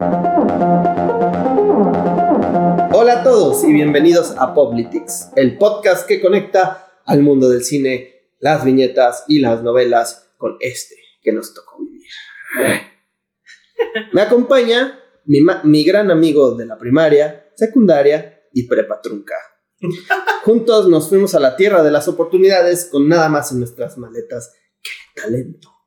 Hola a todos y bienvenidos a Poplitics, el podcast que conecta al mundo del cine, las viñetas y las novelas con este que nos tocó vivir. Me acompaña mi, mi gran amigo de la primaria, secundaria y prepa trunca. Juntos nos fuimos a la tierra de las oportunidades con nada más en nuestras maletas que talento.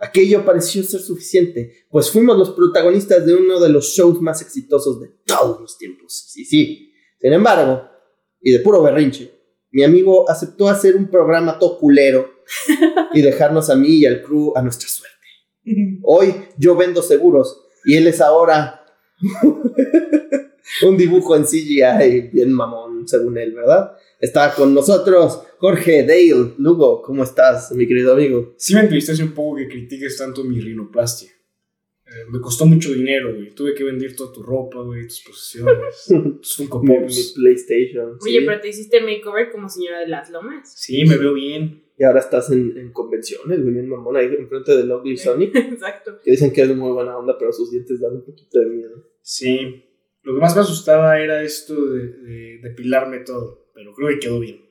Aquello pareció ser suficiente, pues fuimos los protagonistas de uno de los shows más exitosos de todos los tiempos. Sí, sí. Sin embargo, y de puro berrinche, mi amigo aceptó hacer un programa todo culero y dejarnos a mí y al crew a nuestra suerte. Hoy yo vendo seguros y él es ahora un dibujo en CGI bien mamón, según él, ¿verdad? Está con nosotros Jorge Dale Lugo. ¿Cómo estás, mi querido amigo? Sí me entristece un poco que critiques tanto mi rinoplastia. Eh, me costó mucho dinero, güey. Tuve que vender toda tu ropa, güey, tus posesiones, tus Funko Mi, mi Pops. PlayStation. Oye, sí. pero te hiciste makeover como señora de las lomas. Sí, me veo bien. Y ahora estás en, en convenciones, güey, bien mamón, ahí enfrente de Lovely Sonic. Exacto. Que dicen que es de muy buena onda, pero sus dientes dan un poquito de miedo. Sí. Lo que más me asustaba era esto de, de depilarme todo, pero creo que quedó bien.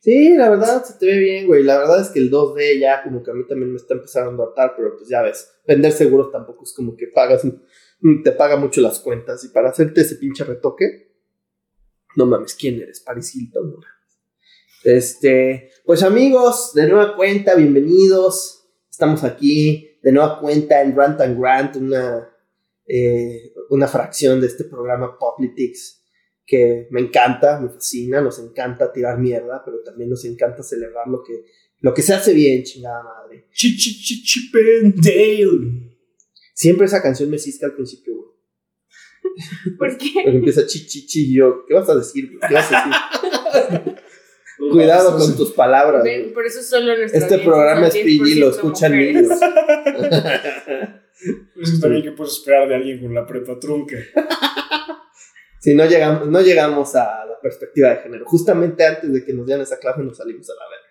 Sí, la verdad se te ve bien, güey. La verdad es que el 2D ya como que a mí también me está empezando a hartar, pero pues ya ves, vender seguros tampoco es como que pagas, te paga mucho las cuentas. Y para hacerte ese pinche retoque, no mames, ¿quién eres? Paris Hilton, no. Este, pues amigos, de nueva cuenta, bienvenidos. Estamos aquí de nueva cuenta en Rant and Grant, una, eh, una fracción de este programa Politics que me encanta, me fascina, nos encanta tirar mierda, pero también nos encanta celebrar lo que, lo que se hace bien, chingada madre. Chi, chi, chi, Chip and Dale. Siempre esa canción me cisca al principio, güey. ¿Por qué? Porque empieza chi, chi, chi, y yo, ¿qué vas a decir? güey? ¿Qué vas a decir? Cuidado con tus palabras. Ven, güey. Por eso solo nuestra Este programa es PG, lo 10% escuchan niños. Eso también que puedes esperar de alguien con la prepa trunca. Si no llegamos, no llegamos a la perspectiva de género. Justamente antes de que nos dieran esa clase nos salimos a la verga.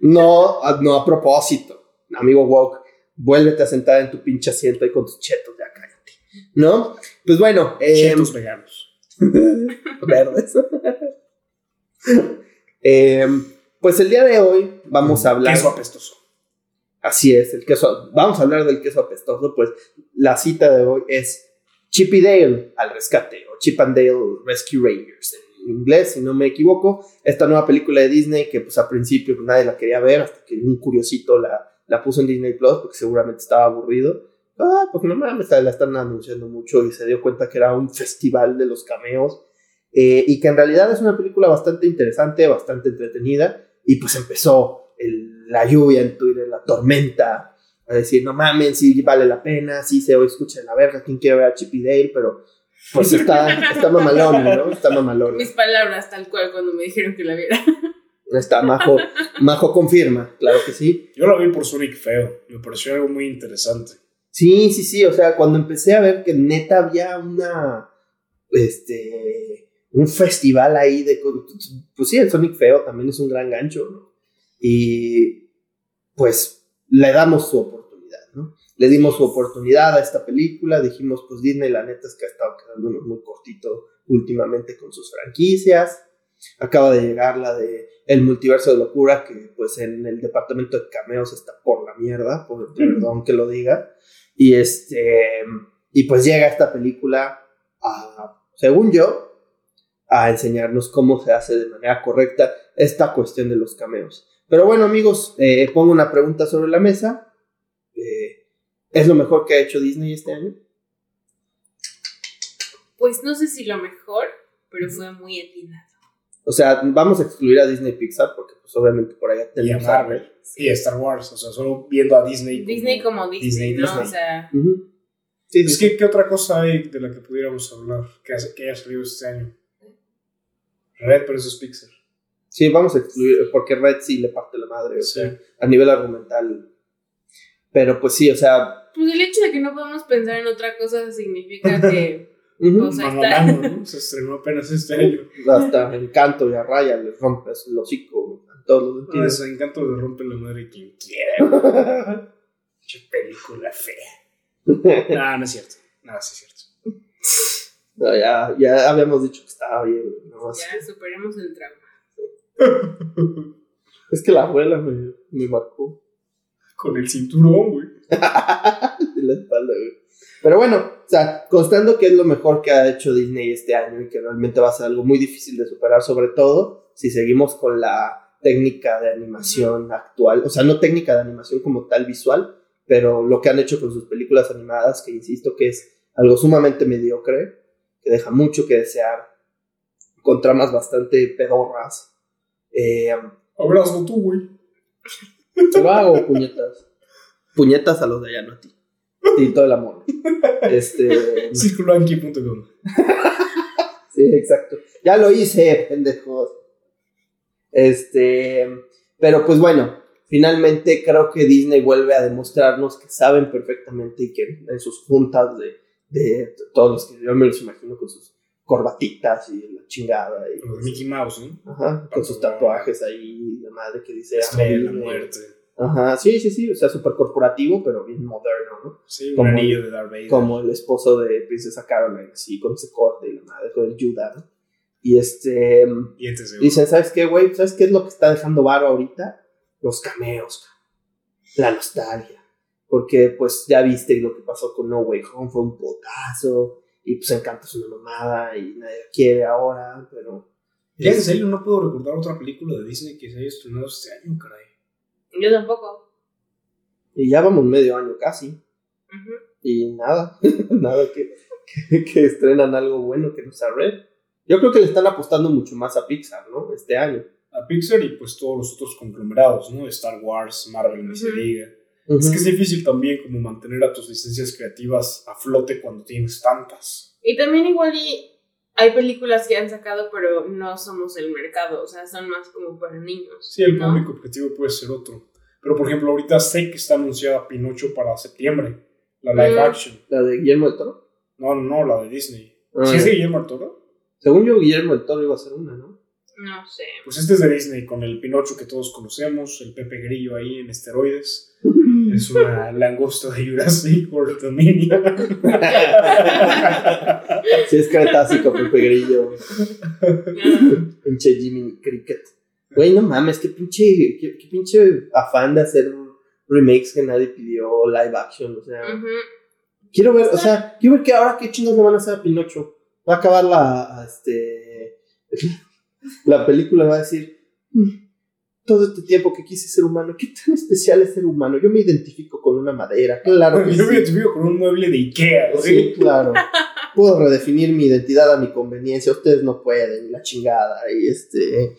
No, a- no a propósito. Amigo woke, vuélvete a sentar en tu pinche asiento ahí con tus chetos, ya cállate. ¿No? Pues bueno, eh, Chetos veganos. verdes. Eh, pues el día de hoy vamos a hablar. Queso apestoso. Así es, el queso. Vamos a hablar del queso apestoso. Pues la cita de hoy es Chip y Dale al rescate o Chip and Dale Rescue Rangers en inglés, si no me equivoco. Esta nueva película de Disney que pues al principio pues, nadie la quería ver hasta que un curiosito la, la puso en Disney Plus porque seguramente estaba aburrido. Ah, pues no mames, la están anunciando mucho y se dio cuenta que era un festival de los cameos. eh, y que en realidad es una película bastante interesante, bastante entretenida. Y pues empezó el- la lluvia en Twitter, la tormenta, a decir, no mames, sí vale la pena, sí se escucha de la verga, quien quiere ver a Chip y Dale, pero pues está, está mamalón, ¿no? Está mamalón. Mis palabras, tal cual, cuando me dijeron que la viera. Está Majo, Majo confirma, claro que sí. Yo lo vi por Sonic Feo. Me pareció algo muy interesante. Sí, sí, sí, o sea, cuando empecé a ver que neta había una, este, un festival ahí de, pues sí, el Sonic Feo también es un gran gancho, ¿no? Y pues le damos su oportunidad. Le dimos su oportunidad a esta película, dijimos, pues Disney la neta es que ha estado quedándonos muy cortito últimamente con sus franquicias. Acaba de llegar la de El Multiverso de Locura, que pues en el departamento de cameos está por la mierda, por perdón que lo diga. Y este y pues llega esta película a, según yo, a enseñarnos cómo se hace de manera correcta esta cuestión de los cameos. Pero bueno, amigos, eh, pongo una pregunta sobre la mesa. ¿Es lo mejor que ha hecho Disney este año? Pues no sé si lo mejor, pero fue muy atinado. O sea, vamos a excluir a Disney Pixar porque pues obviamente por allá Y a tenemos Marvel. Y a Star Wars. O sea, solo viendo a Disney. Disney como Disney, Disney, ¿no? Disney. O sea. Sí, Es sí, que, ¿qué otra cosa hay de la que pudiéramos hablar que, hace- que haya salido este año? Red, pero eso es Pixar. sí, vamos a excluir porque Red sí le parte la madre, o Sí. sea, a nivel argumental. Pero pues sí, o sea, pues el hecho de que no podamos pensar en otra cosa significa que sea, Mano está- ¿no? Se estrenó apenas este año. hasta Encanto y a Raya le rompes el hocico a todos los No, sentidos. ese encanto de rompe la madre quien quiera. Che película fea. No, no es cierto. Nada, sí es cierto. No, ya, ya habíamos dicho que estaba bien. más. Ya superemos el trauma. Es que la abuela me, me marcó Con el cinturón, güey. de la espalda, güey. Pero bueno, o sea, constando que es lo mejor que ha hecho Disney este año y que realmente va a ser algo muy difícil de superar, sobre todo si seguimos con la técnica de animación actual, o sea, no técnica de animación como tal visual, pero lo que han hecho con sus películas animadas, que insisto que es algo sumamente mediocre, que deja mucho que desear, con tramas bastante pedorras. Eh, Abrazo tú, güey. te lo hago, puñetas. Puñetas a los de allá, no a ti. Y todo el amor. Este. Circulanqui.com. Sí, exacto. Ya lo hice, pendejos. Este. Pero pues bueno, finalmente creo que Disney vuelve a demostrarnos que saben perfectamente y que en sus juntas de, de todos los que yo me los imagino con sus corbatitas y la chingada y Mickey Mouse, ¿no? Ajá, con sus tatuajes ahí, la madre que dice la muerte. Ajá, sí, sí, sí, o sea, súper corporativo, pero bien moderno, ¿no? Sí, un Como- anillo de Darth Vader. como el esposo de Princesa Caroline, así, con ese corte y la madre, con el Judah, ¿no? Y este, de oro. dicen, ¿sabes qué, güey? ¿Sabes qué es lo que está dejando varo ahorita? Los cameos, la nostalgia. Porque, pues, ya viste lo que pasó con No Way Home, fue un potazo, y pues Encanto es una mamada, y nadie la quiere ahora, pero... Ya en serio no puedo recordar otra película de Disney que se haya estrenado este año, caray. Yo tampoco. Y ya vamos medio año casi, y nada, nada que, que, que estrenan algo bueno que no sea Red. Yo creo que le están apostando mucho más a Pixar, ¿no? Este año. A Pixar y pues todos los otros conglomerados, ¿no? Star Wars, Marvel, ni se diga. Es que es difícil también como mantener a tus licencias creativas a flote cuando tienes tantas. Y también igual y hay películas que han sacado, pero no somos el mercado, o sea, son más como para niños. Sí, el ¿no? público objetivo puede ser otro. Pero por ejemplo, ahorita sé que está anunciada Pinocho para septiembre, la live Mm. action. La de Guillermo del Toro. No, no, no, la de Disney. Ah, ¿Sí es de Guillermo del Toro? Según yo, Guillermo del Toro iba a ser una, ¿no? No sé. Pues este es de Disney, con el Pinocho que todos conocemos, el Pepe Grillo ahí en esteroides. Es una langosta de Jurassic World Dominion. sí, es cretácico, Pepe Grillo. Ah, Pinche Jimmy Cricket. Güey, no mames, qué pinche, qué, qué pinche afán de hacer remakes que nadie pidió, live action, o sea. Quiero ver, o sea, quiero ver que ahora qué chinos le van a hacer a Pinocho. Va a acabar la, a este, la película, va a decir, "Mm, todo este tiempo que quise ser humano, ¿qué tan especial es ser humano? Yo me identifico con una madera, claro que Yo me identifico con un mueble de Ikea. ¿sí? Sí, claro. Puedo redefinir mi identidad a mi conveniencia, ustedes no pueden, la chingada, y este...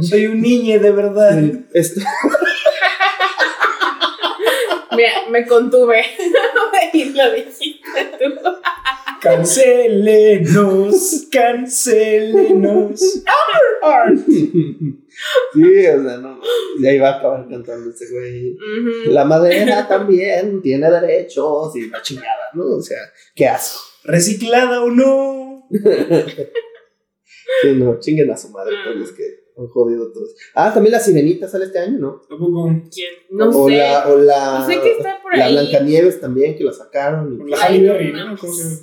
Soy un niño de verdad. este Mira, me contuve. y lo dijiste tú. Cancélenos, cancélenos. sí, o sea, no, y ahí va a acabar cantando ese güey. Ujú. La madera también tiene derechos y la chingada, ¿no? O sea, qué asco. ¿Reciclada o no? Sí, no, chinguen a su madre todos los que han jodido todos. Ah, también la sirenita sale este año, ¿no? Tampoco. ¿Quién? No o sé. La, o la, No sé qué está por la ahí. Blancanieves también, que la sacaron. y- La Halle no Berry, ¿no? mames. ¿Cómo se llama?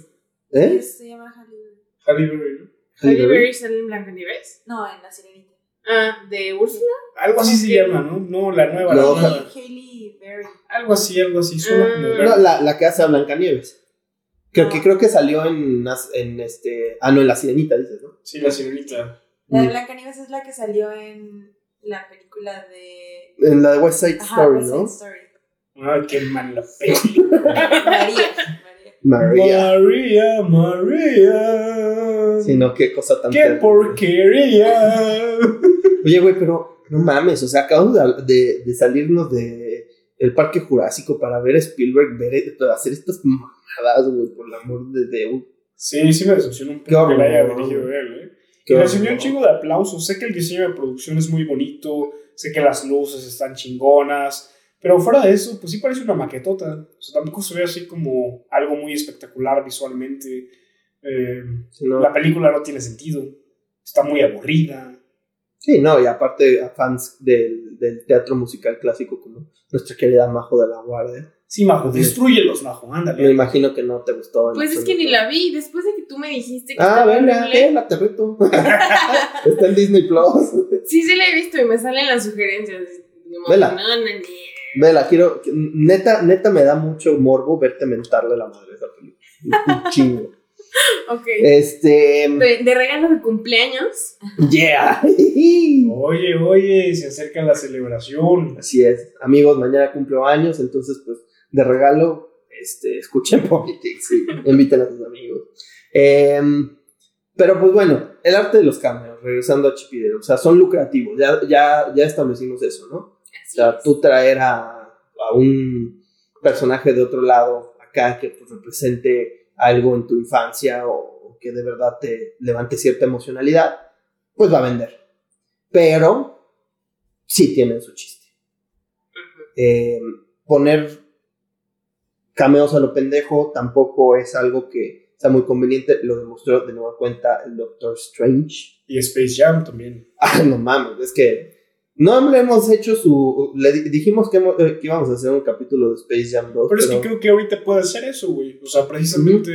¿Eh? Se llama Halle Berry. Halle Berry, ¿no? ¿Halle Berry. Sale en Blancanieves? No, en La Sirenita. Ah, ¿de Úrsula? Algo así se llama, ¿no? No, la nueva. No, la. Hailey Berry. Algo así, algo así. Suena como. Ah. No, la, la que hace a Blancanieves. Creo No. que, creo que salió en, las- en este. Ah, no, en la sirenita, dices, ¿no? Sí, la sirenita. La de Mm. Blancanieves es la que salió en la película de. En la de West Side Ajá, Story, West ¿no? Side Story. Ay, qué mala película. María. María. María. María, María. Sí, no, qué cosa tan ¡Qué terrible. porquería! Oye, güey, pero no mames, o sea, acabamos de, de- de salirnos de el Parque Jurásico para ver a Spielberg ver, hacer estas mamadas, güey, por el amor de Dios. Sí, sí me decepcionó un poco que la haya dirigido él, ¿eh? Y recibió un chingo de aplausos. Sé que el diseño de producción es muy bonito, sé que las luces están chingonas, pero fuera de eso, pues sí parece una maquetota. O sea, tampoco se ve así como algo muy espectacular visualmente. Eh, Sí, no. La película no tiene sentido, está muy aburrida. Sí, no, y aparte a fans del, del teatro musical clásico como nuestra querida Majo de la Guardia, Sí, Majo, destruyelos, Majo, Me ándale. imagino que no te gustó. Pues es que ni la vi. Después de que tú me dijiste que Ah, venga, horrible, la te reto. Está en Disney Plus. Sí, sí la he visto y me salen las sugerencias. Vela. No, no, no. Vela, quiero. Neta, neta me da mucho morbo verte mentarle la madre a esa película. Un chingo. Ok. Este. De, de regalo de cumpleaños. Yeah. Oye, oye, se acerca la celebración. Así es. Amigos, mañana cumplo años, entonces, pues, de regalo, este, escuchen Politics y inviten a sus amigos. Em, pero, pues bueno, el arte de los cameos, regresando a Chip y Dale, o sea, son lucrativos, ya, ya, ya establecimos eso, ¿no? O Así sea, es. tú traer a, a un personaje de otro lado acá que pues, represente algo en tu infancia o, o que de verdad te levante cierta emocionalidad, pues va a vender. Pero sí tienen su chiste. Eh, poner cameos a lo pendejo tampoco es algo que sea muy conveniente. Lo demostró de nueva cuenta el Doctor Strange. Y Space Jam también. Ah, no mames, es que no le hemos hecho su. Le di- dijimos que, hemos- eh, que íbamos a hacer un capítulo de Space Jam 2. Pero es que creo que ahorita puede ser eso, güey. O sea, precisamente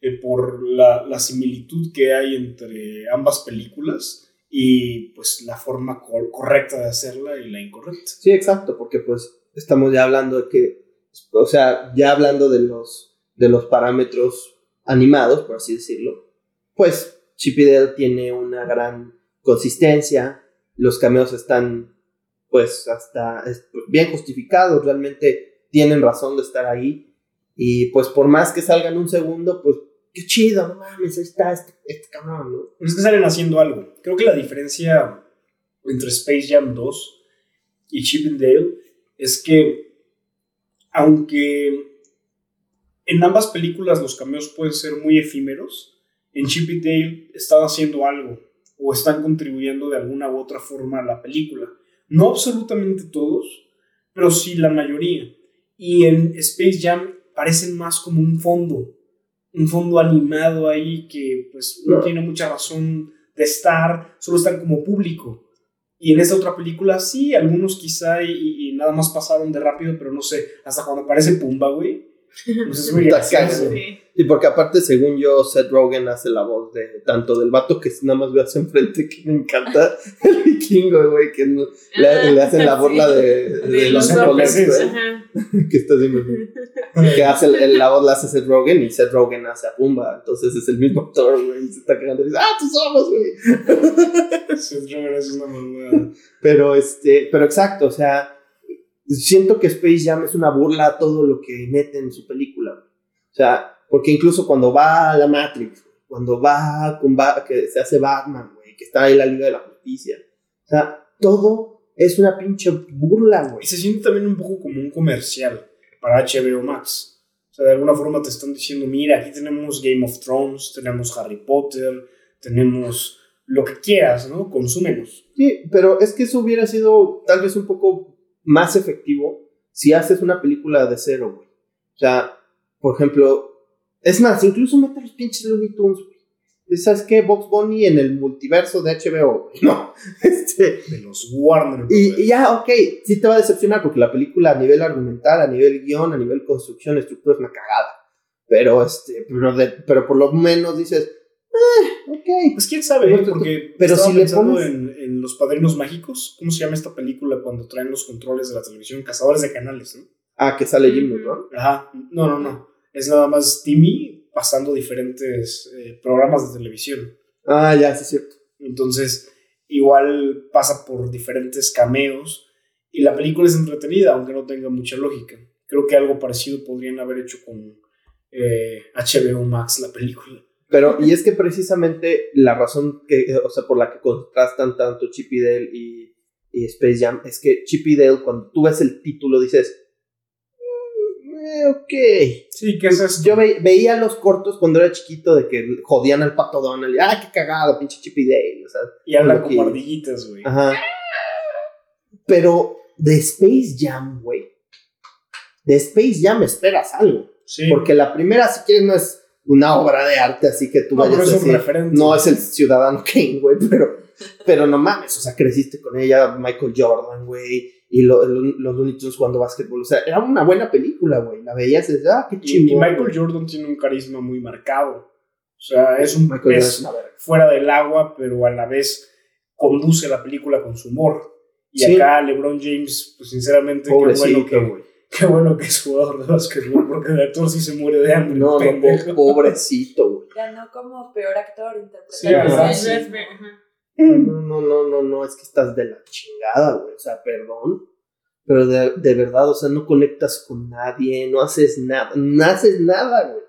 eh, por la, la similitud que hay entre ambas películas y pues la forma cor- correcta de hacerla y la incorrecta. Sí, exacto, porque pues estamos ya hablando de que. O sea, ya hablando de los, de los parámetros animados, por así decirlo, pues Chip y Dale tiene una gran consistencia. Los cameos están, pues, hasta bien justificados, realmente tienen razón de estar ahí. Y pues, por más que salgan un segundo, pues, qué chido, no mames, ahí está este, este cabrón, ¿no? Es que salen haciendo algo. Creo que la diferencia entre Space Jam 2 y Chip and Dale es que, aunque en ambas películas los cameos pueden ser muy efímeros, en Chip and Dale están haciendo algo o están contribuyendo de alguna u otra forma a la película. No absolutamente todos, pero sí la mayoría. Y en Space Jam parecen más como un fondo, un fondo animado ahí que pues no tiene mucha razón de estar, solo están como público. Y en esta otra película sí, algunos quizá y, y- nada más pasaron de rápido, pero no sé, hasta cuando aparece Pumba, güey. Pues es muy gracioso. Sí. Sí, porque aparte, según yo, Seth Rogen hace la voz de tanto del vato que nada más ve hacia enfrente, que me encanta, el vikingo, güey, que no- le, le hacen la burla sí. de, de De los güey, Ajá. que está así, que hace el- la voz la hace Seth Rogen y Seth Rogen hace a Pumba, entonces es el mismo actor, güey, y se está cagando y dice, ah, tus ojos, güey. Seth Rogen es una mamada. Pero, este, pero exacto, o sea, siento que Space Jam es una burla a todo lo que mete en su película. O sea, porque incluso cuando va a la Matrix, cuando va con Ba- que se hace Batman, güey, que está ahí la Liga de la Justicia. O sea, todo es una pinche burla, güey. Y se siente también un poco como un comercial para HBO Max. O sea, de alguna forma te están diciendo, mira, aquí tenemos Game of Thrones, tenemos Harry Potter, tenemos lo que quieras, ¿no? Consúmenos. Sí, pero es que eso hubiera sido tal vez un poco más efectivo si haces una película de cero, güey. O sea, por ejemplo, es más, incluso mete los pinches Looney Tunes, güey. ¿Sabes qué? Box Bunny en el multiverso de HBO, güey. No, este. De los Warner. Y, y ya, ok, sí te va a decepcionar porque la película a nivel argumental, a nivel guion, a nivel construcción, estructura es una cagada. Pero, este, pero, de- pero por lo menos dices, eh, ok. Pues quién sabe, ¿eh? porque pero estaba si le pones- en, en Los Padrinos Mágicos. ¿Cómo se llama esta película cuando traen los controles de la televisión? Cazadores de canales, ¿no? Ah, que sale Jim. Neutron. Ajá. No, no, no. Es nada más Timmy pasando diferentes eh, programas de televisión. Ah, ya, sí es cierto. Entonces, igual pasa por diferentes cameos y la película es entretenida, aunque no tenga mucha lógica. Creo que algo parecido podrían haber hecho con eh, HBO Max, la película. Pero, y es que precisamente la razón que, eh, o sea, por la que contrastan tanto Chip y Dale y, y Space Jam es que Chip y Dale, cuando tú ves el título, dices, "Mm, eh, ok. Sí, ¿qué es esto? Yo ve- veía los cortos cuando era chiquito de que jodían al pato Donald y, ¡ay, qué cagado, pinche Chip y Dale! O sea, Y habla Lo como ardillitas, güey. Ajá. Pero de Space Jam, güey. De Space Jam esperas algo. Sí. Porque la primera, si quieres, no es, una obra de arte así que tú No, vayas es a un decir, referente. no es el ciudadano Kane, güey, pero, pero no mames, o sea, creciste con ella, Michael Jordan, güey, y lo- lo- los Looney Tunes jugando básquetbol, o sea, era una buena película, güey, la veías y dices, ah, qué Y, chingón. y Michael. Jordan tiene un carisma muy marcado. O sea, es un Michael Jordan pez verga. fuera del agua, pero a la vez conduce la película con su humor. Y Sí. acá LeBron James, pues sinceramente, qué Pobrecito, bueno, que, güey. qué bueno que es jugador de básquetbol, porque de actor sí se muere de hambre. No, no, pobrecito, güey. Ganó como peor actor ajá. No, no, no, no, no, es que estás de la chingada, güey. O sea, perdón. Pero de, de verdad, o sea, no conectas con nadie, no haces nada, no haces nada, güey.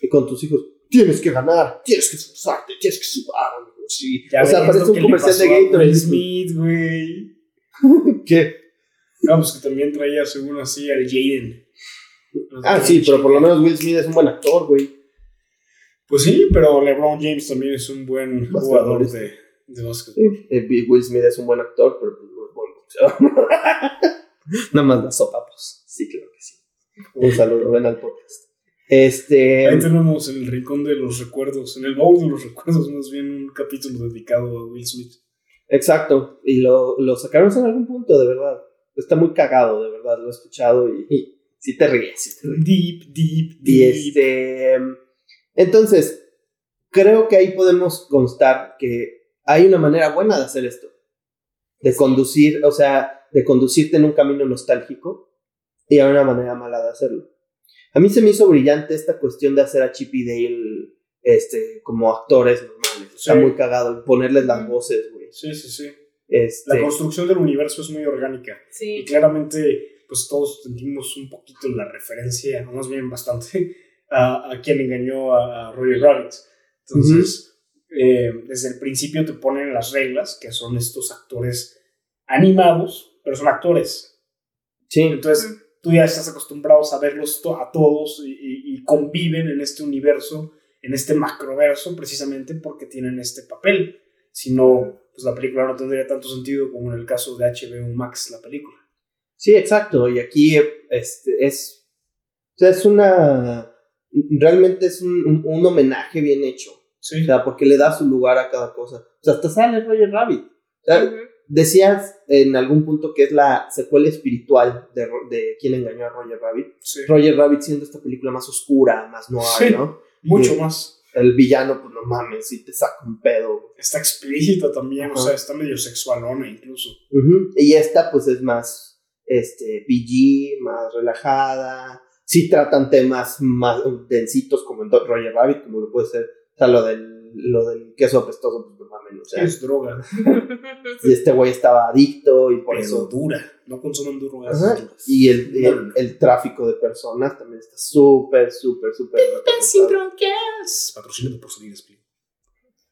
Y con tus hijos, tienes que ganar, tienes que esforzarte, tienes que sudar, amigo, sí. Ya o sea, parece un comercial de Gatorade. Smith, güey. ¿Qué? No, pues que también traía, según así, al Jaden. Ah, sí, pero por lo menos Will Smith es un buen actor, güey. Pues sí, pero LeBron James también es un buen jugador de, de básquetbol. Sí, eh, Will Smith es un buen actor, pero pues no es buen boxeador. Nada más la sopa, pues. Sí, claro que sí. Un saludo, ven al podcast. Este. Ahí tenemos en el rincón de los recuerdos, en el baúl de los recuerdos, más bien un capítulo dedicado a Will Smith. Exacto, y lo, lo sacaron en algún punto, de verdad. Está muy cagado, de verdad, lo he escuchado y, y sí te ríes. sí te ríes. Deep, deep, Y deep. este. Entonces, creo que ahí podemos constar que hay una manera buena de hacer esto. De conducir, o sea, de conducirte en un camino nostálgico y hay una manera mala de hacerlo. A mí se me hizo brillante esta cuestión de hacer a Chip y Dale este, como actores normales. Está Sí. muy cagado. Ponerles las voces, güey. Sí, sí, sí. Este, La construcción del universo es muy orgánica. Y claramente, pues todos sentimos un poquito la referencia, o más bien bastante, a, a quien engañó a, a Roger Rabbit. Entonces, eh, desde el principio te ponen las reglas, que son estos actores animados, pero son actores. sí, Entonces, tú ya estás acostumbrado a verlos to- a todos y, y- y conviven en este universo, en este macroverso, precisamente porque tienen este papel. Si no, pues la película no tendría tanto sentido como en el caso de HBO Max, la película. Sí, exacto. Y aquí este, es. O sea, es una. Realmente es un, un- un homenaje bien hecho. Sí. O sea, porque le da su lugar a cada cosa. O sea, hasta sale Roger Rabbit. O sea, decías en algún punto que es la secuela espiritual de, de quién engañó a Roger Rabbit. sí. Roger Rabbit siendo esta película más oscura, más noir, Sí. ¿no? Mucho más. El villano, pues no mames, si te saca un pedo. Está explícita también, o sea, está medio sexualona incluso. Y esta, pues, es más este, PG, más relajada. Sí tratan temas más densitos como en Roger Rabbit, como lo puede ser. O sea, lo del, lo del queso apestoso, pues no mames. O sea, Es droga, y este güey estaba adicto y por pero eso. dura. No consuman drogas duras. Y el, el, no, no. el tráfico de personas también está súper, súper, súper. representado. Patrocinado por Salinas Play.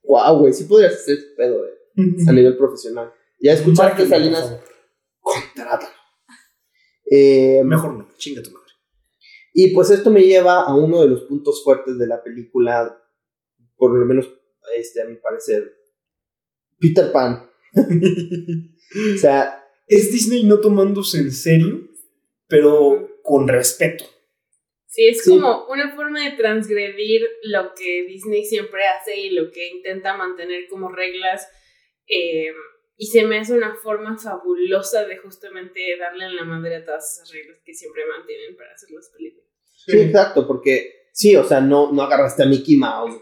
Wow, güey, sí podrías hacer ese pedo, eh, a nivel profesional. Ya escuchaste, Salinas, contrátalo. Eh, Mejor no, chinga tu madre. Y pues esto me lleva a uno de los puntos fuertes de la película, por lo menos este, a mi parecer. Peter Pan. O sea, es Disney no tomándose en serio, pero con respeto. Sí, es Sí. como una forma de transgredir lo que Disney siempre hace y lo que intenta mantener como reglas. eh, y se me hace una forma fabulosa de justamente darle en la madre a todas esas reglas que siempre mantienen para hacer las películas. sí, exacto, porque sí, o sea, no, no agarraste a Mickey Mouse.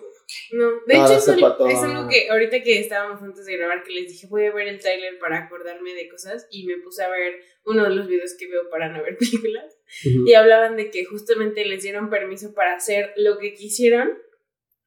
No, de hecho es, es algo que ahorita que estábamos antes de grabar que les dije voy a ver el trailer para acordarme de cosas y me puse a ver uno de los videos que veo para no ver películas y hablaban de que justamente les dieron permiso para hacer lo que quisieron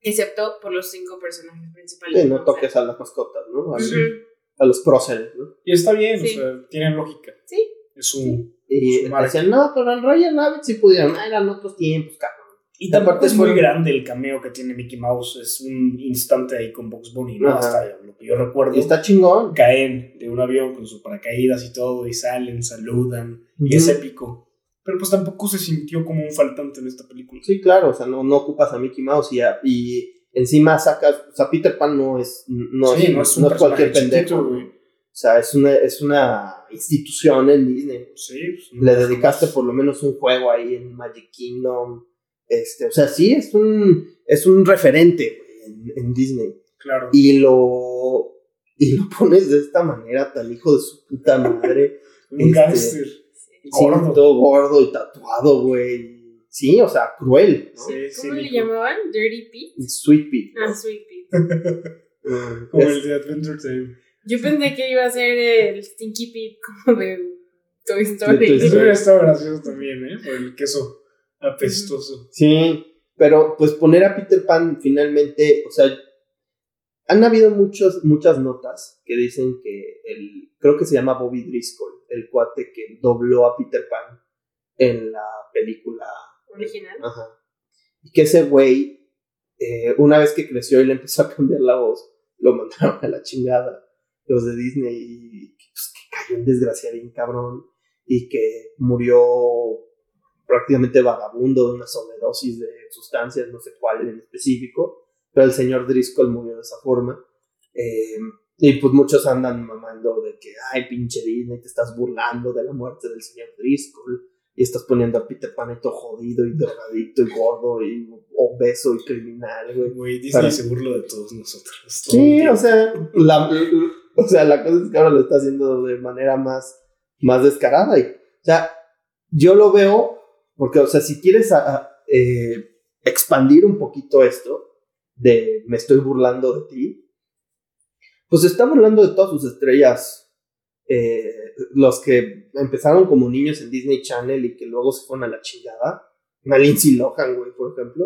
excepto por los cinco personajes principales. Sí, no O sea, toques a las mascotas, ¿no? A, los próceres, ¿no? Y está bien, Sí. o sea, tienen lógica. Sí. Es su. Y Su marca. decían, no, pero en Roger Rabbit sí pudieron. Ah, eran otros tiempos, cabrón. Y tampoco es muy grande el cameo que tiene Mickey Mouse. Es un instante ahí con Box Bunny, ¿no? Ajá. Hasta lo que yo recuerdo. Y está chingón. Caen de un avión con sus paracaídas y todo, y salen, saludan. Y es épico. Pero pues tampoco se sintió como un faltante en esta película. Sí, claro, o sea, no, no ocupas a Mickey Mouse y, a- y encima sacas, o sea, Peter Pan no es, no Sí, es, no es un no es cualquier pendejo, o sea, es una, es una institución en Disney. Sí, pues, Le dedicaste por lo menos un juego ahí en Magic Kingdom, Este, o sea, sí, es un, es un referente en, en Disney. Claro. Y lo, y lo pones de esta manera, tan hijo de su puta madre. un este, gángster. Sí, Gordo. todo gordo y tatuado, güey. Sí, o sea, cruel. ¿no? Sí, sí, ¿Cómo le llamaban? ¿Dirty Pete? Sweet Pete. ¿no? Ah, Sweet Pete. Como es- el de Adventure Time. Yo pensé que iba a ser el Stinky Pete como de Toy Story. Toy Eso Story. hubiera estado gracioso también, ¿eh? Por el queso apestoso. Sí, pero pues poner a Peter Pan finalmente, o sea, han habido muchos, muchas notas que dicen que el, creo que se llama Bobby Driscoll, el cuate que dobló a Peter Pan en la película. Original. Ajá. Y que ese güey, eh, una vez que creció y le empezó a cambiar la voz, lo mandaron a la chingada los de Disney y pues, que cayó en desgracia bien cabrón y que murió prácticamente vagabundo de una sobredosis de sustancias, no sé cuál en específico, pero el señor Driscoll murió de esa forma. Eh, y pues muchos andan mamando de que, ay, pinche Disney, te estás burlando de la muerte del señor Driscoll y estás poniendo a Peter Pan ahí todo jodido y drogadicto y gordo y obeso y criminal, güey. Güey, Disney Para- se burla de todos nosotros. todo Sí, o sea, la, o sea, la cosa es que ahora lo está haciendo de manera más, más descarada. Y, o sea, yo lo veo, porque, o sea, si quieres a- a, eh, expandir un poquito esto, de me estoy burlando de ti, pues se está burlando de todas sus estrellas. eh, los que empezaron como niños en Disney Channel y que luego se fueron a la chingada. Una Lindsay Lohan, güey, por ejemplo.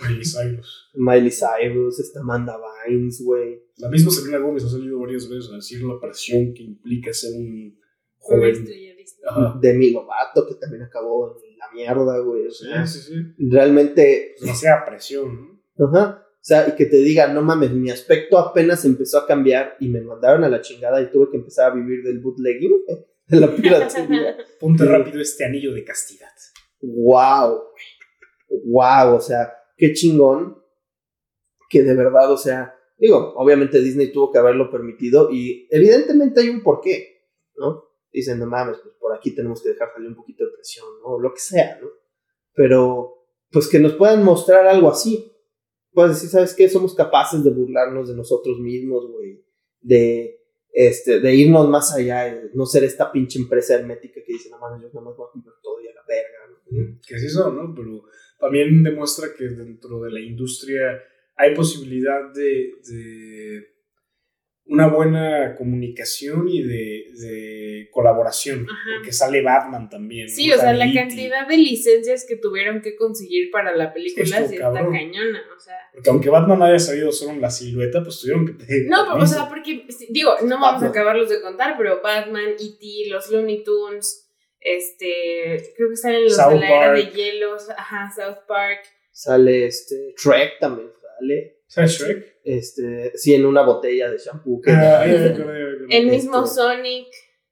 Miley Cyrus. Miley Cyrus, esta Amanda Bynes, güey. La misma Selena Gómez ha salido varias veces a decir la presión que implica ser un Una joven. estrella Disney. Ajá. Demi Lovato, que también acabó en la mierda, güey. O sea, sí, sí. realmente, Demasiada presión, ¿no? ajá. O sea, y que te diga, no mames, mi aspecto apenas empezó a cambiar y me mandaron a la chingada y tuve que empezar a vivir del bootlegging, de la piratería. Ponte rápido este anillo de castidad. wow, wow, o sea, qué chingón que de verdad, o sea, digo, obviamente Disney tuvo que haberlo permitido y evidentemente hay un porqué, ¿no? Dicen, no mames, pues por aquí tenemos que dejar salir un poquito de presión, ¿no? O lo que sea, ¿no? Pero, pues que nos puedan mostrar algo así. Puedes decir, ¿sabes qué? Somos capaces de burlarnos de nosotros mismos, güey. De, este, de irnos más allá, de no ser esta pinche empresa hermética que dice, no mames, yo nada más voy a comprar todo y a la verga, ¿no? Que sí son, ¿no? Pero también demuestra que dentro de la industria hay posibilidad de una buena comunicación y de, de colaboración. Ajá. Porque sale Batman también. Sí, ¿no? o sea, la cantidad de licencias que tuvieron que conseguir para la película sí está cañona, o sea. Porque aunque Batman haya sabido solo la silueta, pues tuvieron que pedir No, pero, o sea, porque, digo, no vamos a acabarlos de contar, pero Batman, E.T., los Looney Tunes, este, creo que salen los South de la era de Park. hielos, ajá, South Park. Sale este Shrek también, sale. ¿Sabes Shrek? Este, sí, en una botella de shampoo. que- Ah, me acordé. El mismo Este, Sonic.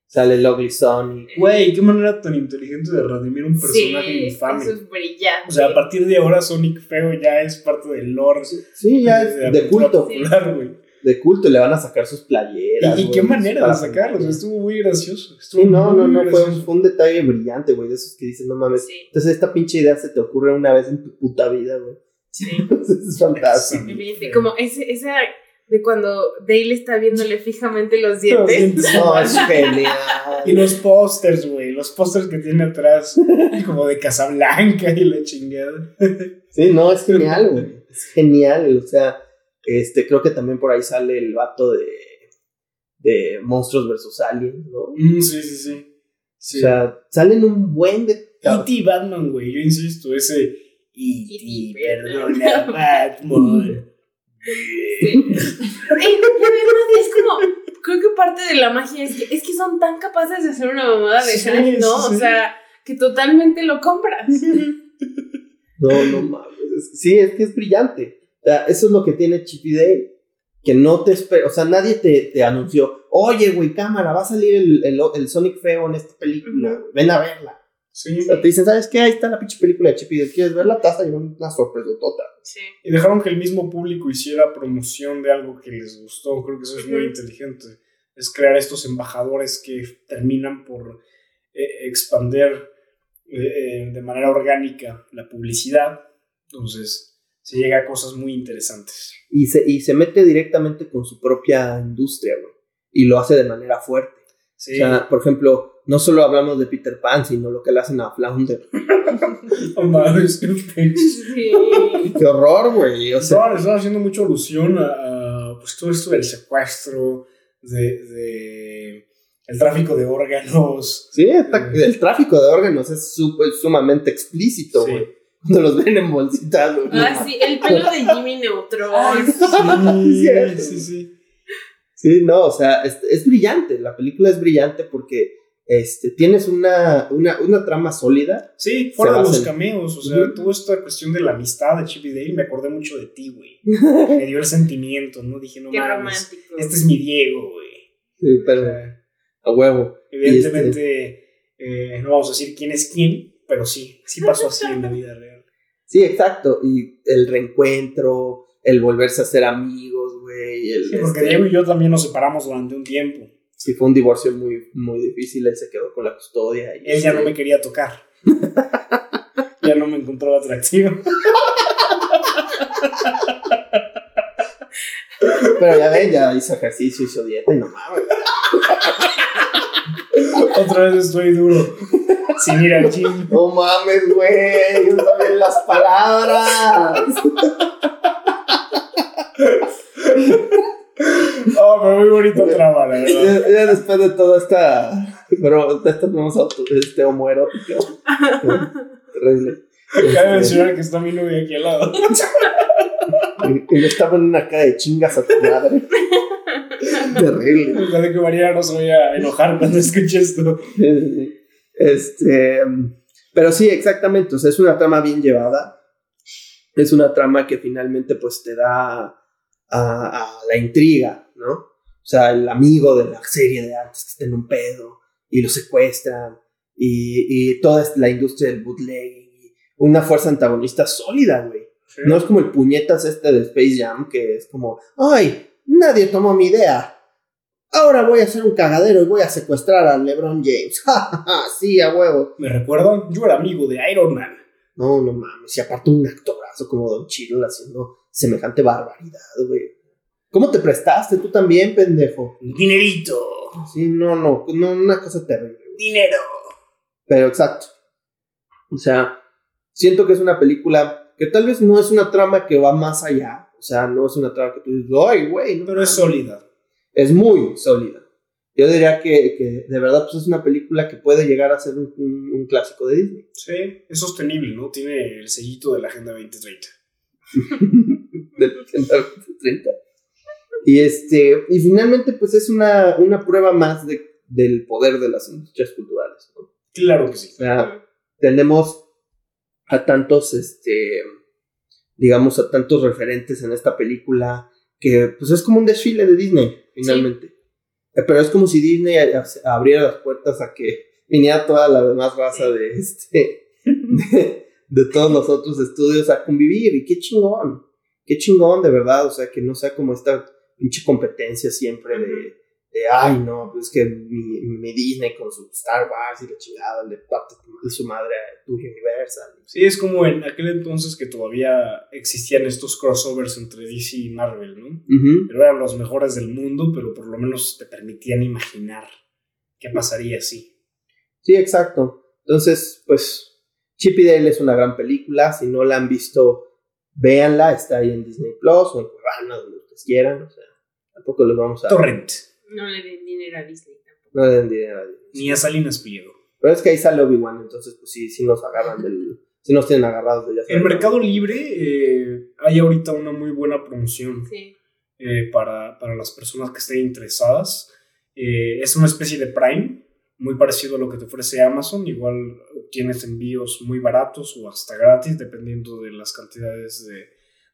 Sale el Ugly Sonic. Güey, qué manera tan inteligente de redimir un personaje Sí, infame. eso es brillante. O sea, a partir de ahora Sonic Feo ya es parte del lore. Sí, ya es de culto. popular, güey. De culto, le van a sacar sus playeras. Y, qué manera de sacarlos, estuvo muy gracioso. Estuvo Sí, no, no, no, fue un, gracioso. fue un detalle brillante, güey, de esos que dices, no mames. Sí, Entonces esta pinche idea se te ocurre una vez en tu puta vida, güey. Sí. es fantástico. Evidente, Como ese, esa de cuando Dale está viéndole fijamente los dientes. dientes. No, es genial. Y los pósters, güey, los pósters que tiene atrás, como de Casablanca y la chingada. Sí, no, es genial, güey. Es genial. O sea, este, creo que también por ahí sale el vato de, de Monstruos vs. Aliens, ¿no? Mm, sí, sí, sí. sí. O sea, salen un buen de. E.T. Batman, güey, yo insisto, ese E.T. E.T., perdona Batman. Sí. Y es como, creo que parte de la magia es que, es que son tan capaces de hacer una mamada de Sí, ¿no? sí. O sea, que totalmente lo compras. No, no mames. Es- Sí, es que es brillante. O sea, eso es lo que tiene Chip y Dale. Que no te espera, o sea, nadie te, te anunció, oye, güey, cámara, va a salir el, el, el Sonic feo en esta película, ven a verla. Sí. O sea, te dicen, ¿sabes qué? Ahí está la pinche película de Chip y ¿quieres verla? Te vas a llevar una sorpresa tota. Sí. Y dejaron que el mismo público hiciera promoción de algo que les gustó. Creo que eso es muy inteligente. Es crear estos embajadores que terminan por eh, expander eh, de manera orgánica la publicidad. Entonces se llega a cosas muy interesantes. Y se, y se mete directamente con su propia industria, güey. Y lo hace de manera fuerte. Sí. O sea, por ejemplo, no solo hablamos de Peter Pan, sino lo que le hacen a Flounder. Sí. ¡Qué horror, güey! O sea, estaban haciendo mucha alusión a, a, pues todo esto del secuestro, de, de el tráfico de órganos. sí, está- el tráfico de órganos es sup- sumamente explícito, Sí. güey. Cuando los ven en bolsitas, güey. Ah, sí, el pelo de Jimmy Neutron. Ay, Sí, sí, sí. Sí, no, o sea, es, es brillante. La película es brillante porque este, tienes una, una, una trama sólida. Sí, fuera de los cameos, o sea, Ujú. toda esta cuestión de la amistad de Chip y Dale, me acordé mucho de ti, güey. Me dio el sentimiento, ¿no? Dije, no Qué mames, romántico. este es mi Diego, güey. Sí, O pero sea, a huevo. evidentemente, eh, no vamos a decir quién es quién, pero sí, sí pasó así en la vida real. Sí, exacto. Y el reencuentro, el volverse a ser amigos, güey. el, Sí, porque este, Diego y yo también nos separamos durante un tiempo. Sí, fue un divorcio muy, muy difícil. Él se quedó con la custodia. Y, Él ya no me quería tocar. ya no me encontraba atractivo. Pero ya ven, ya hizo ejercicio, hizo dieta y no mames. Otra vez estoy duro. Sin ir al gym. No mames, güey. Usa bien las palabras. Muy bonito trama, la verdad. Ya, ya después de toda esta. Pero de esta tenemos este homoerótica. Terrible. Cabe Este, mencionar que está mi novia aquí al lado. y y estaba en una cara de chingas a tu madre. Terrible. Ojalá que Mariana no se vaya a enojar cuando escuche esto. Este. Pero sí, exactamente. O sea, es una trama bien llevada. Es una trama que finalmente, pues, te da a, a la intriga, ¿no? O sea, el amigo de la serie de antes que está en un pedo y lo secuestran. Y, y toda la industria del bootlegging. y Una fuerza antagonista sólida, güey. No es como el puñetas este de Space Jam, que es como, ay, nadie tomó mi idea. Ahora voy a hacer un cagadero y voy a secuestrar a LeBron James. Ja, ja, ja, sí, a huevo. ¿Me recuerdan? Yo era amigo de Iron Man. No, no mames. Y aparte un actorazo como Don Cheadle haciendo semejante barbaridad, güey. ¿Cómo te prestaste? Tú también, pendejo. Dinerito. Sí, no, no, no, una cosa terrible. Dinero. Pero exacto. O sea, siento que es una película que tal vez no es una trama que va más allá. O sea, no es una trama que tú dices, ay, güey, no Pero es mames". sólida. es muy sólida. Yo diría que, que de verdad pues es una película que puede llegar a ser un, un- un clásico de Disney. Sí, es sostenible, ¿no? Tiene el sellito de la Agenda 2030. Del 30. Y este, y finalmente pues es una, una prueba más de, del poder de las industrias culturales. ¿no? O Claro que sí. sea, tenemos a tantos, este, digamos, a tantos referentes en esta película que pues es como un desfile de Disney, finalmente. Pero es como si Disney abriera las puertas a que viniera toda la demás raza de este, de, de todos los otros estudios a convivir. Y qué chingón, qué chingón de verdad, o sea, que no sea como esta pinche competencia siempre de, de ay, no, pues es que mi, mi Disney con su Star Wars y la chingada le parte de su madre a tu Universal. Sí, es como en aquel entonces que todavía existían estos crossovers entre DC y Marvel, ¿no? Ujú. Pero eran los mejores del mundo, pero por lo menos te permitían imaginar qué pasaría así. Sí, exacto. Entonces, pues, Chip y Dale es una gran película. Si no la han visto, véanla. Está ahí en Disney Plus o en Cuevana, donde ustedes quieran. O sea, tampoco les vamos a. Torrent, No le den dinero a Disney tampoco. No le den dinero a Disney. ni a Salinas Pliego. Pero es que ahí sale Obi-Wan, entonces, pues sí, sí nos agarran del. Sí nos tienen agarrados de ya En. Mercado Libre eh, hay ahorita una muy buena promoción Sí. eh, para, para las personas que estén interesadas. Eh, es una especie de Prime, muy parecido a lo que te ofrece Amazon. Igual obtienes envíos muy baratos o hasta gratis, dependiendo de las cantidades de,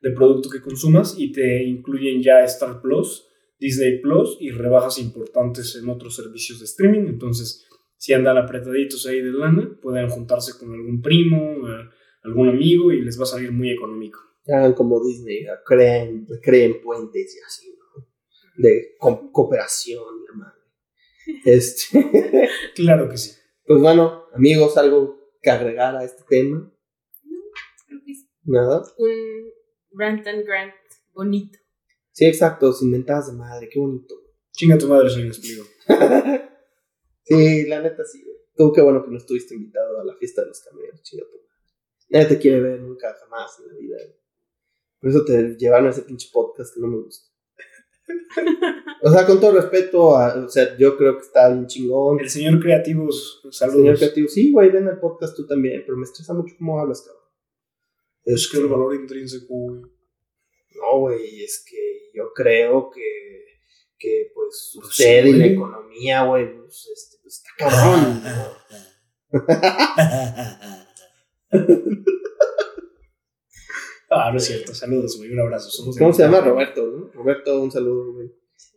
de producto que consumas. Y te incluyen ya Star Plus, Disney Plus y rebajas importantes en otros servicios de streaming. Entonces, si andan apretaditos ahí de lana, pueden juntarse con algún primo, eh, algún amigo y les va a salir muy económico. Hagan como Disney, creen, creen puentes y así, ¿no? De co- cooperación, la madre. Este. Claro que sí. Pues bueno, amigos, algo que agregar a este tema? Creo que es Nada. un rant and grant bonito. Sí, exacto, sin mentadas de madre, qué bonito. Chinga tu madre, soy un explico. Sí, la neta sí, güey. Tú qué bueno que no estuviste invitado a la fiesta de los camellos, chinga tu madre. Nadie te quiere ver nunca, jamás en la vida. güey. Por eso te llevaron a ese pinche podcast que no me gusta. O sea, con todo respeto, a- o sea, yo creo que está bien chingón. El señor Creativos, Señor saludos. creativo, sí, güey, ven el podcast tú también, pero me estresa mucho cómo hablas, cabrón. Es que el valor intrínseco, güey. No, güey, es que yo creo que, que pues Pues usted sí, y la economía, güey, pues, este, pues está cabrón. Ah, no es cierto. Saludos, güey. Un abrazo. Somos ¿Cómo se llama? Roberto, ¿no? Roberto, un saludo, güey.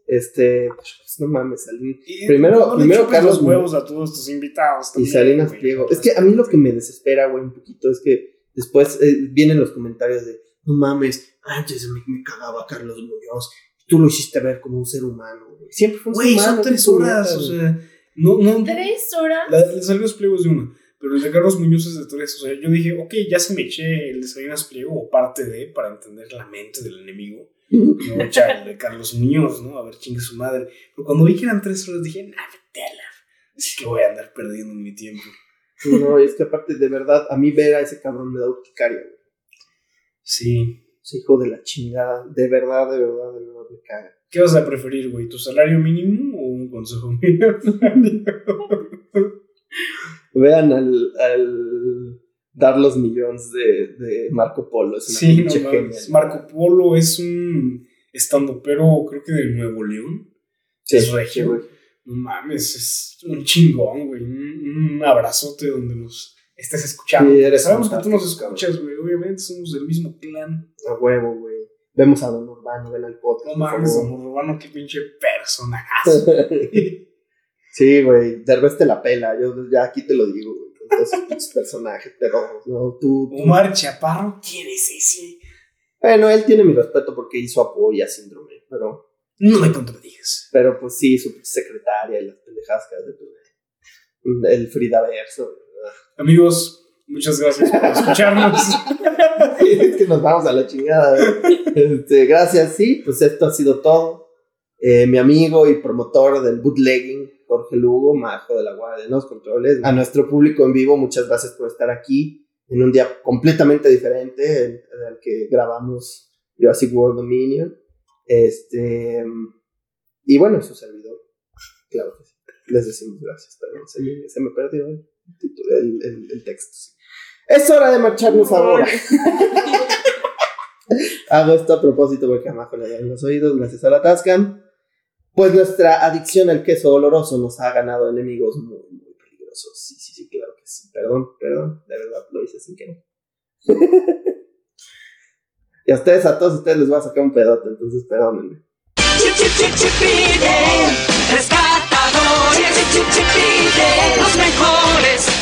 Este, pues no mames, Salín. Y Primero- primero Carlos los huevos a todos tus invitados. Y también, Salinas güey. Pliego. Es que a mí lo que me desespera, güey, un poquito es que después eh, vienen los comentarios de, no mames, antes me, me cagaba Carlos Muñoz. Tú lo hiciste ver como un ser humano, güey. Siempre fue un Güey, ser humano. son tres horas. O güey. sea, no, no. ¿Tres horas? La, el de Salinas Pliego es de una. Pero el de Carlos Muñoz es de tres. O sea, yo dije, ok, ya se me eché el de Salinas Pliego o parte de para entender la mente del enemigo. Me voy a echar el de Carlos Muñoz, ¿no? A ver, chingue su madre. Pero cuando vi que eran tres horas dije, nah, vete a la. Así que voy a andar perdiendo mi tiempo. No, es que aparte, de verdad, a mí ver a ese cabrón me da urticaria, güey. Sí. Ese hijo de la chingada. De verdad, de verdad, de verdad me caga. ¿Qué vas a preferir, güey? ¿Tu salario mínimo o un consejo mío? Vean al, al dar los millones de, de Marco Polo. Es una sí, no genialidad. Marco Polo es un estandopero, creo que de Nuevo León. Sí, es regio. güey. No mames, es un chingón, güey. Un, abrazote donde nos estés escuchando. Sí, Sabemos que tú nos escuchas, güey. Obviamente somos del mismo clan. A huevo, güey. Vemos a Don Urbano, ven al podcast. No mames, don Urbano, qué pinche personajazo. sí, güey. Derbez te la pela. Yo ya aquí te lo digo, güey. Pinches personajes, pero no, tú, tú- Omar Chaparro, ¿quién es ese? Bueno, él tiene mi respeto porque hizo apoyo a síndrome, pero, No me contradigas. pero pues sí, su secretaria y las pendejadas que hace, pues, el Frida Verso. Amigos, muchas gracias por escucharnos. es que nos vamos a la chingada. Este, gracias, sí, pues esto ha sido todo. Eh, mi amigo y promotor del bootlegging, Jorge Lugo, majo de la Guardia de los Controles. A nuestro público en vivo, muchas gracias por estar aquí en un día completamente diferente en, en el que grabamos Jurassic World Dominion. Este, y bueno, su servidor. Claro que sí. Les decimos gracias, perdón, se me, se me perdió el, título, el, el- el texto. sí. Es hora de marcharnos ahora. Hago esto a propósito porque a Majo le dan los oídos, gracias a la Tascam. Pues nuestra adicción al queso oloroso nos ha ganado enemigos muy, muy peligrosos. Sí, sí, sí, claro que sí. Perdón, perdón, de verdad lo hice sin querer. y a ustedes, a todos ustedes les voy a sacar un pedote, entonces perdónenme rescatadores, los mejores.